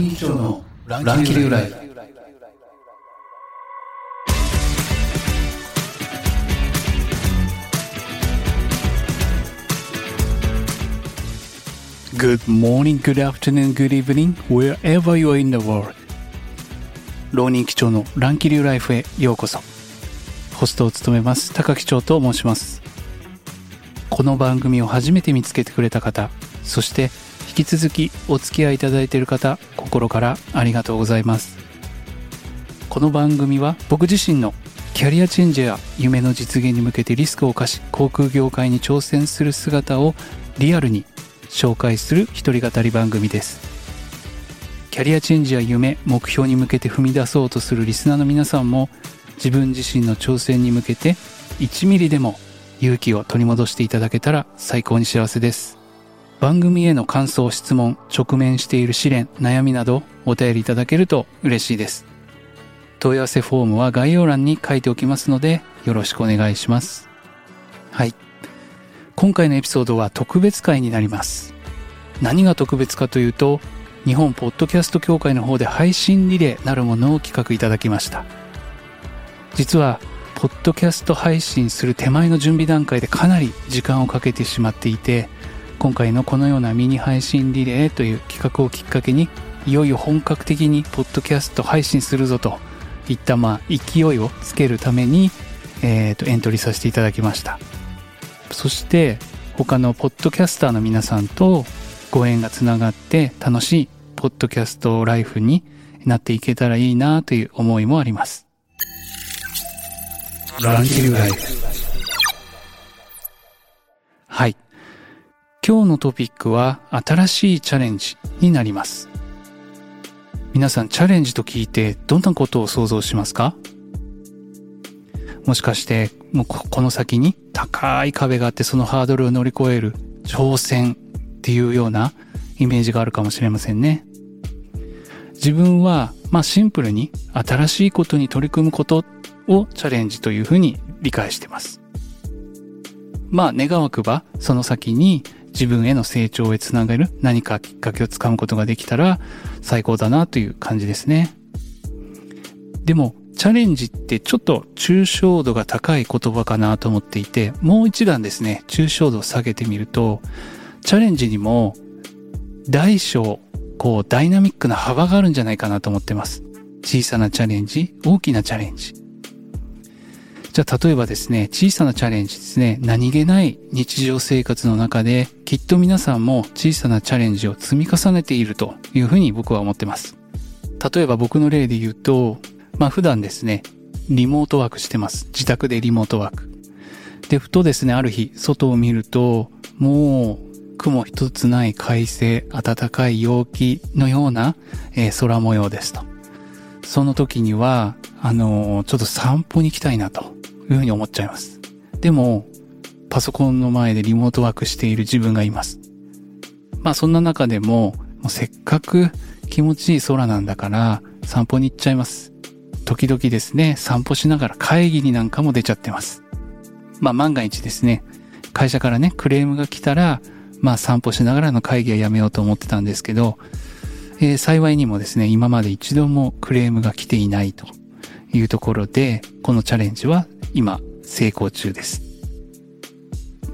人町の乱気流ライフ。Good morning, good afternoon, good evening, wherever you are in the world. 浪人基調の乱気流ライフへようこそ。ホストを務めます高木町と申します。この番組を初めて見つけてくれた方、そして引き続きお付き合いいただいている方心からありがとうございます。この番組は僕自身のキャリアチェンジや夢の実現に向けてリスクを冒し航空業界に挑戦する姿をリアルに紹介する一人語り番組です。キャリアチェンジや夢目標に向けて踏み出そうとするリスナーの皆さんも自分自身の挑戦に向けて1ミリでも勇気を取り戻していただけたら最高に幸せです。番組への感想、質問、直面している試練、悩みなどお便りいただけると嬉しいです。問い合わせフォームは概要欄に書いておきますのでよろしくお願いします。はい。今回のエピソードは特別会になります。何が特別かというと、日本ポッドキャスト協会の方で配信リレーなるものを企画いただきました。実は、ポッドキャスト配信する手前の準備段階でかなり時間をかけてしまっていて、今回のこのようなミニ配信リレーという企画をきっかけにいよいよ本格的にポッドキャスト配信するぞといったまあ勢いをつけるために、えー、とエントリーさせていただきましたそして他のポッドキャスターの皆さんとご縁がつながって楽しいポッドキャストライフになっていけたらいいなという思いもあります。はい。今日のトピックは新しいチャレンジになります。皆さんチャレンジと聞いてどんなことを想像しますか？もしかしてもうこの先に高い壁があってそのハードルを乗り越える挑戦っていうようなイメージがあるかもしれませんね。自分はまあシンプルに新しいことに取り組むことをチャレンジというふうに理解してます。まあ願わくばその先に自分への成長へつなげる何かきっかけをつかむことができたら最高だなという感じですね。でも、チャレンジってちょっと抽象度が高い言葉かなと思っていて、もう一段ですね、抽象度を下げてみると、チャレンジにも大小、こうダイナミックな幅があるんじゃないかなと思ってます。小さなチャレンジ、大きなチャレンジ。じゃあ例えばですね、小さなチャレンジですね、何気ない日常生活の中で、きっと皆さんも小さなチャレンジを積み重ねているというふうに僕は思ってます。例えば僕の例で言うと、まあ普段ですね、リモートワークしてます。自宅でリモートワーク。で、ふとですね、ある日、外を見ると、もう、雲一つない快晴、暖かい陽気のような、えー、空模様ですと。その時には、あのー、ちょっと散歩に行きたいなと。いうふうに思っちゃいます。でも、パソコンの前でリモートワークしている自分がいます。まあそんな中でも、もうせっかく気持ちいい空なんだから散歩に行っちゃいます。時々ですね、散歩しながら会議になんかも出ちゃってます。まあ万が一ですね、会社からね、クレームが来たら、まあ散歩しながらの会議はやめようと思ってたんですけど、えー、幸いにもですね、今まで一度もクレームが来ていないというところで、このチャレンジは今成功中です。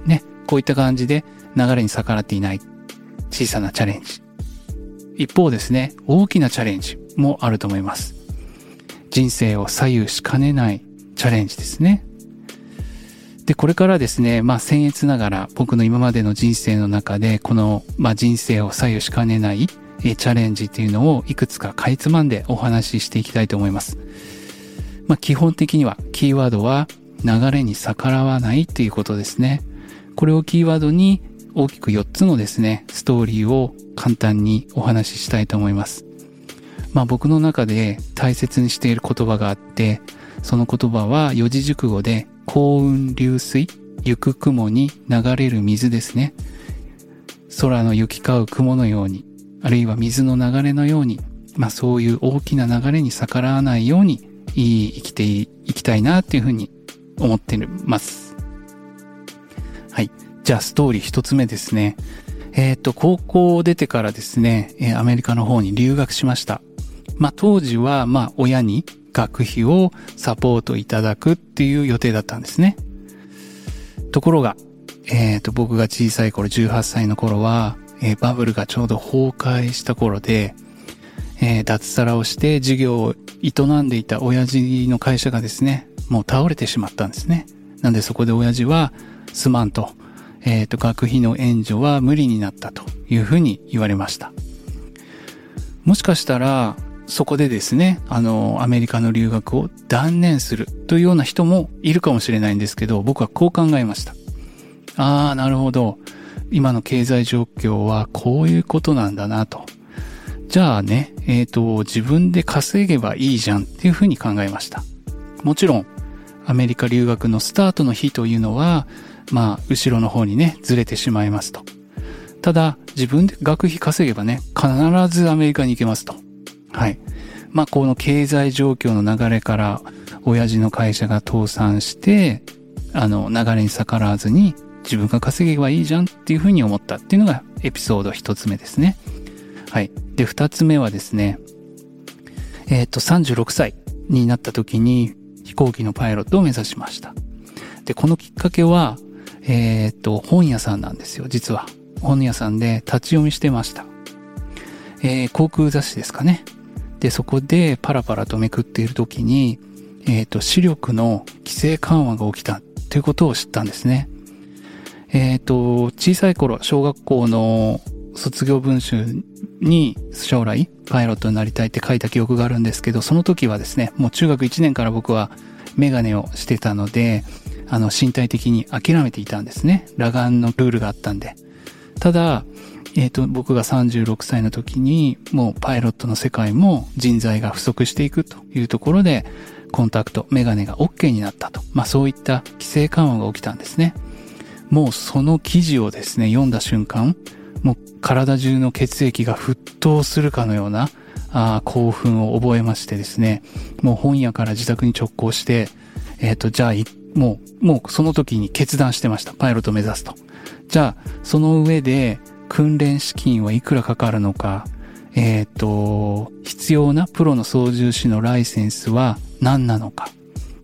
ね、こういった感じで流れに逆らっていない小さなチャレンジ。一方ですね、大きなチャレンジもあると思います。人生を左右しかねないチャレンジですね。で、これからですね、まあ僭越ながら僕の今までの人生の中で、この、まあ人生を左右しかねないチャレンジっていうのをいくつかかいつまんでお話ししていきたいと思います。まあ、基本的にはキーワードは流れに逆らわないっていうことですね。これをキーワードに大きく4つのですね、ストーリーを簡単にお話ししたいと思います。まあ僕の中で大切にしている言葉があって、その言葉は四字熟語で幸運流水、行く雲に流れる水ですね。空の行き交う雲のように、あるいは水の流れのように、まあそういう大きな流れに逆らわないようにいい生きていきたいなっていうふうに思ってます。はい。じゃあストーリー一つ目ですね。えっ、と、高校を出てからですね、えアメリカの方に留学しました。まあ、当時は、まあ、親に学費をサポートいただくっていう予定だったんですね。ところが、えっ、と、僕が小さい頃、18歳の頃は、えー、バブルがちょうど崩壊した頃で、えー、脱サラをして事業を営んでいた親父の会社がですね、もう倒れてしまったんですね。なんでそこで親父はすまんと、えっ、ー、と、学費の援助は無理になったというふうに言われました。もしかしたら、そこでですね、あの、アメリカの留学を断念するというような人もいるかもしれないんですけど、僕はこう考えました。ああ、なるほど。今の経済状況はこういうことなんだなと。じゃあね、えっ、ー、と、自分で稼げばいいじゃんっていうふうに考えました。もちろん、アメリカ留学のスタートの日というのは、まあ、後ろの方にね、ずれてしまいますと。ただ、自分で学費稼げばね、必ずアメリカに行けますと。はい。まあ、この経済状況の流れから、親父の会社が倒産して、あの、流れに逆らわずに、自分が稼げばいいじゃんっていうふうに思ったっていうのがエピソード一つ目ですね。はい。で、二つ目はですね、えっ、ー、と、36歳になった時に飛行機のパイロットを目指しました。で、このきっかけは、えっ、ー、と、本屋さんなんですよ、実は。本屋さんで立ち読みしてました。えー、航空雑誌ですかね。で、そこでパラパラとめくっている時に、えっ、ー、と、視力の規制緩和が起きたということを知ったんですね。えっ、と、小さい頃、小学校の卒業文集に将来パイロットになりたいって書いた記憶があるんですけど、その時はですね、もう中学1年から僕はメガネをしてたので、あの、身体的に諦めていたんですね。裸眼のルールがあったんで。ただ、えっ、ー、と、僕が36歳の時に、もうパイロットの世界も人材が不足していくというところで、コンタクト、メガネが OK になったと。まあそういった規制緩和が起きたんですね。もうその記事をですね、読んだ瞬間、もう体中の血液が沸騰するかのようなあ興奮を覚えましてですね、もう本屋から自宅に直行して、えっ、ー、と、じゃあ、もう、もうその時に決断してました。パイロット目指すと。じゃあ、その上で訓練資金はいくらかかるのか、えっ、ー、と、必要なプロの操縦士のライセンスは何なのか。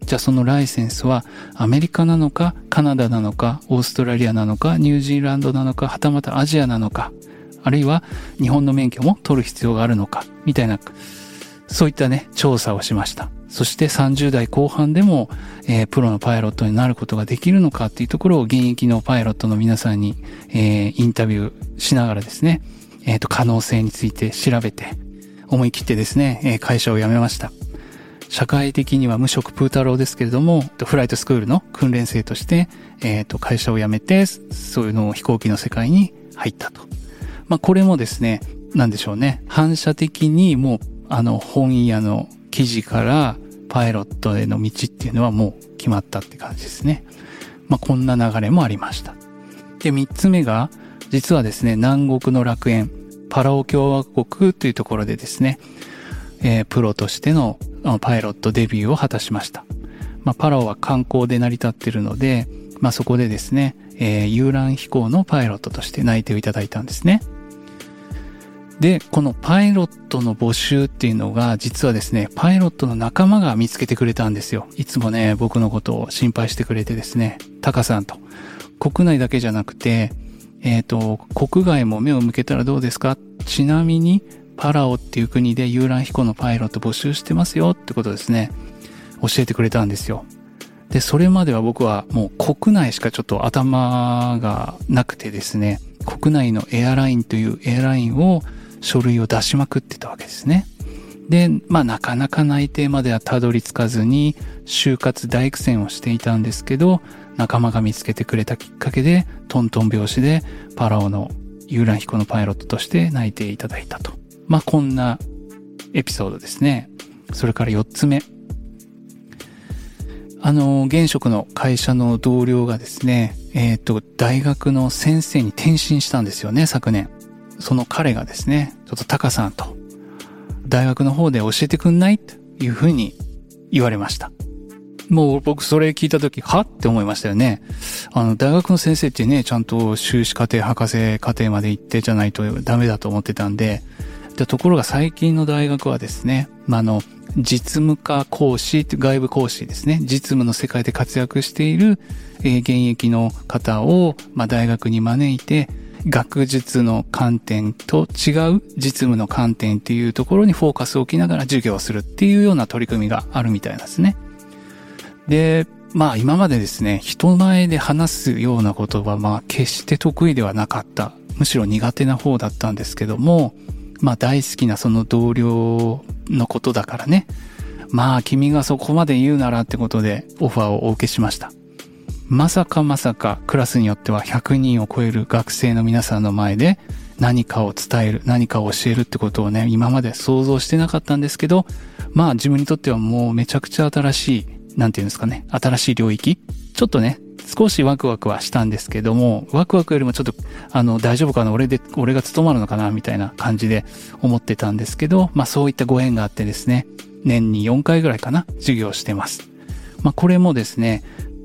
じゃあそのライセンスはアメリカなのか、カナダなのか、オーストラリアなのか、ニュージーランドなのか、はたまたアジアなのか、あるいは日本の免許も取る必要があるのか、みたいな、そういったね、調査をしました。そして30代後半でも、えー、プロのパイロットになることができるのかっていうところを現役のパイロットの皆さんに、えー、インタビューしながらですね、えっ、ー、と、可能性について調べて、思い切ってですね、え会社を辞めました。社会的には無職プータローですけれども、フライトスクールの訓練生として、えっ、ー、と、会社を辞めて、そういうのを飛行機の世界に入ったと。まあ、これもですね、なんでしょうね。反射的にもう、あの、本屋の記事からパイロットへの道っていうのはもう決まったって感じですね。まあ、こんな流れもありました。で、三つ目が、実はですね、南国の楽園、パラオ共和国というところでですね、えー、プロとしてのパイロットデビューを果たしました。まあ、パラオは観光で成り立っているので、まあ、そこでですね、えー、遊覧飛行のパイロットとして内定をいただいたんですね。で、このパイロットの募集っていうのが、実はですね、パイロットの仲間が見つけてくれたんですよ。いつもね、僕のことを心配してくれてですね、タカさんと。国内だけじゃなくて、えっ、ー、と、国外も目を向けたらどうですか？ちなみに、パラオっていう国で遊覧飛行のパイロット募集してますよってことですね。教えてくれたんですよ。で、それまでは僕はもう国内しかちょっと頭がなくてですね、国内のエアラインというエアラインを書類を出しまくってたわけですね。で、まあなかなか内定まではたどり着かずに、就活大苦戦をしていたんですけど、仲間が見つけてくれたきっかけで、トントン拍子でパラオの遊覧飛行のパイロットとして内定いただいたとまあ、こんなエピソードですね。それから4つ目。あの、現職の会社の同僚がですね、えっ、ー、と、大学の先生に転身したんですよね、昨年。その彼がですね、ちょっとタカさんと、大学の方で教えてくんない？というふうに言われました。もう僕それ聞いたとき、は？って思いましたよね。あの、大学の先生ってね、ちゃんと修士課程、博士課程まで行ってじゃないとダメだと思ってたんで、でところが最近の大学はですね、まあ、の、実務家講師、外部講師ですね。実務の世界で活躍している、えー、現役の方を、まあ、大学に招いて、学術の観点と違う実務の観点っていうところにフォーカスを置きながら授業をするっていうような取り組みがあるみたいなんですね。で、まあ今までですね、人前で話すような言葉、まあ決して得意ではなかった。むしろ苦手な方だったんですけども、まあ大好きなその同僚のことだからね。まあ君がそこまで言うならってことでオファーをお受けしました。まさかまさかクラスによっては100人を超える学生の皆さんの前で何かを伝える、何かを教えるってことをね、今まで想像してなかったんですけど、まあ自分にとってはもうめちゃくちゃ新しい、なんていうんですかね、新しい領域ちょっとね、少しワクワクはしたんですけども、ワクワクよりもちょっと、あの、大丈夫かな俺で、俺が務まるのかなみたいな感じで思ってたんですけど、まあそういったご縁があってですね、年に4回ぐらいかな、授業してます。まあこれもですね、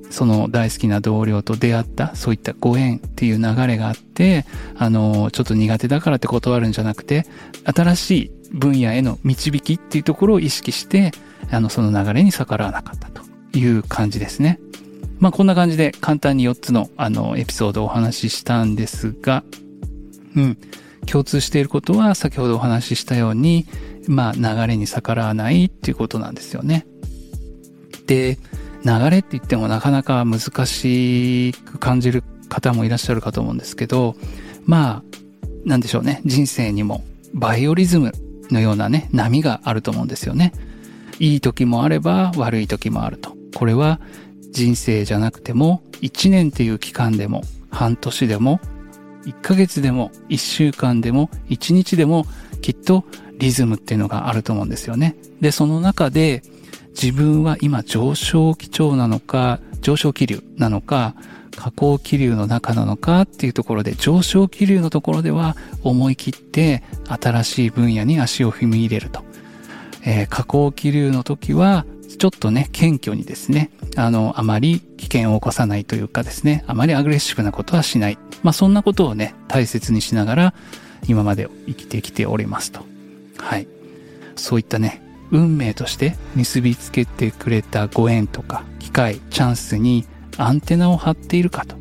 その大好きな同僚と出会ったそういったご縁っていう流れがあって、あの、ちょっと苦手だからって断るんじゃなくて、新しい分野への導きっていうところを意識して、あの、その流れに逆らわなかったという感じですね。まあ、こんな感じで簡単に4つの、あの、エピソードをお話ししたんですが、うん。共通していることは先ほどお話ししたように、まあ、流れに逆らわないっていうことなんですよね。で、流れって言ってもなかなか難しく感じる方もいらっしゃるかと思うんですけど、まあ、なんでしょうね。人生にもバイオリズムのようなね、波があると思うんですよね。いい時もあれば悪い時もあると。これは人生じゃなくても、1年っていう期間でも、半年でも、1ヶ月でも、1週間でも、1日でも、きっとリズムっていうのがあると思うんですよね。で、その中で、自分は今上昇基調なのか、上昇気流なのか、下降気流の中なのかっていうところで上昇気流のところでは思い切って新しい分野に足を踏み入れると。えー、下降気流の時はちょっとね、謙虚にですね、あの、あまり危険を起こさないというかですね、あまりアグレッシブなことはしない。まあそんなことをね、大切にしながら今まで生きてきておりますと。はい。そういったね、運命として結びつけてくれたご縁とか機会、チャンスにアンテナを張っているかと。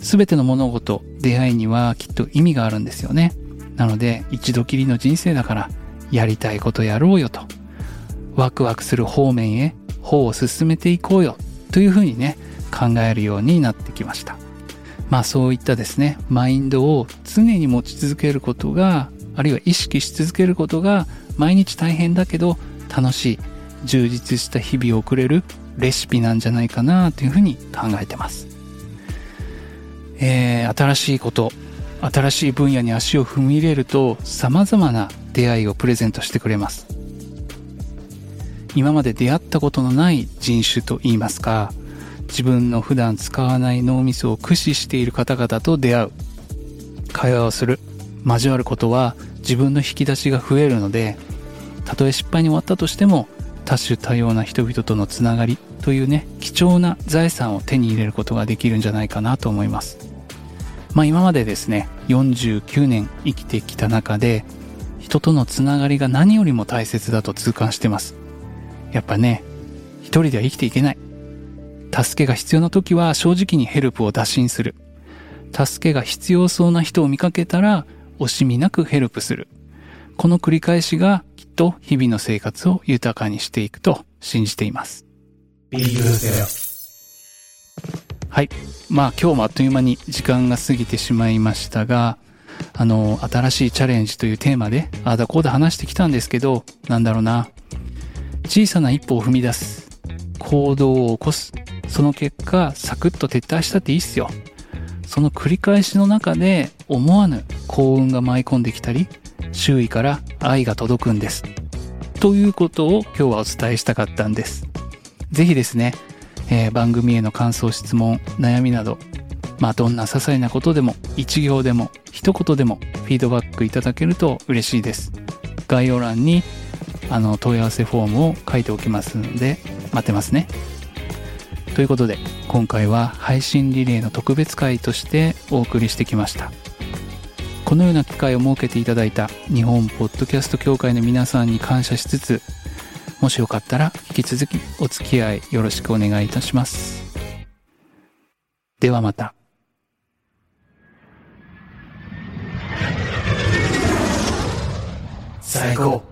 すべての物事、出会いにはきっと意味があるんですよね。なので、一度きりの人生だから、やりたいことやろうよと。ワクワクする方面へ、歩を進めていこうよ。というふうにね、考えるようになってきました。まあそういったですね、マインドを常に持ち続けることが、あるいは意識し続けることが、毎日大変だけど、楽しい、充実した日々を送れるレシピなんじゃないかなというふうに考えてます。えー、新しいこと、新しい分野に足を踏み入れると様々な出会いをプレゼントしてくれます。今まで出会ったことのない人種といいますか、自分の普段使わない脳みそを駆使している方々と出会う。会話をする。交わることは自分の引き出しが増えるのでたとえ失敗に終わったとしても多種多様な人々とのつながりというね貴重な財産を手に入れることができるんじゃないかなと思いますまあ今までですね49年生きてきた中で人とのつながりが何よりも大切だと痛感してますやっぱね一人では生きていけない助けが必要な時は正直にヘルプを打診する助けが必要そうな人を見かけたら惜しみなくヘルプするこの繰り返しがきっと日々の生活を豊かにしていくと信じています。はい。まあ今日もあっという間に時間が過ぎてしまいましたが、あの、新しいチャレンジというテーマで、ああだこうだ話してきたんですけど、なんだろうな。小さな一歩を踏み出す。行動を起こす。その結果、サクッと撤退したっていいっすよ。その繰り返しの中で思わぬ幸運が舞い込んできたり、周囲から愛が届くんです。ということを今日はお伝えしたかったんです。ぜひですね、えー、番組への感想、質問、悩みなど、まあどんな些細なことでも、一行でも、一言でもフィードバックいただけると嬉しいです。概要欄にあの問い合わせフォームを書いておきますので、待ってますね。ということで今回は配信リレーの特別会としてお送りしてきました。このような機会を設けていただいた日本ポッドキャスト協会の皆さんに感謝しつつもしよかったら引き続きお付き合いよろしくお願いいたします。ではまた。最高。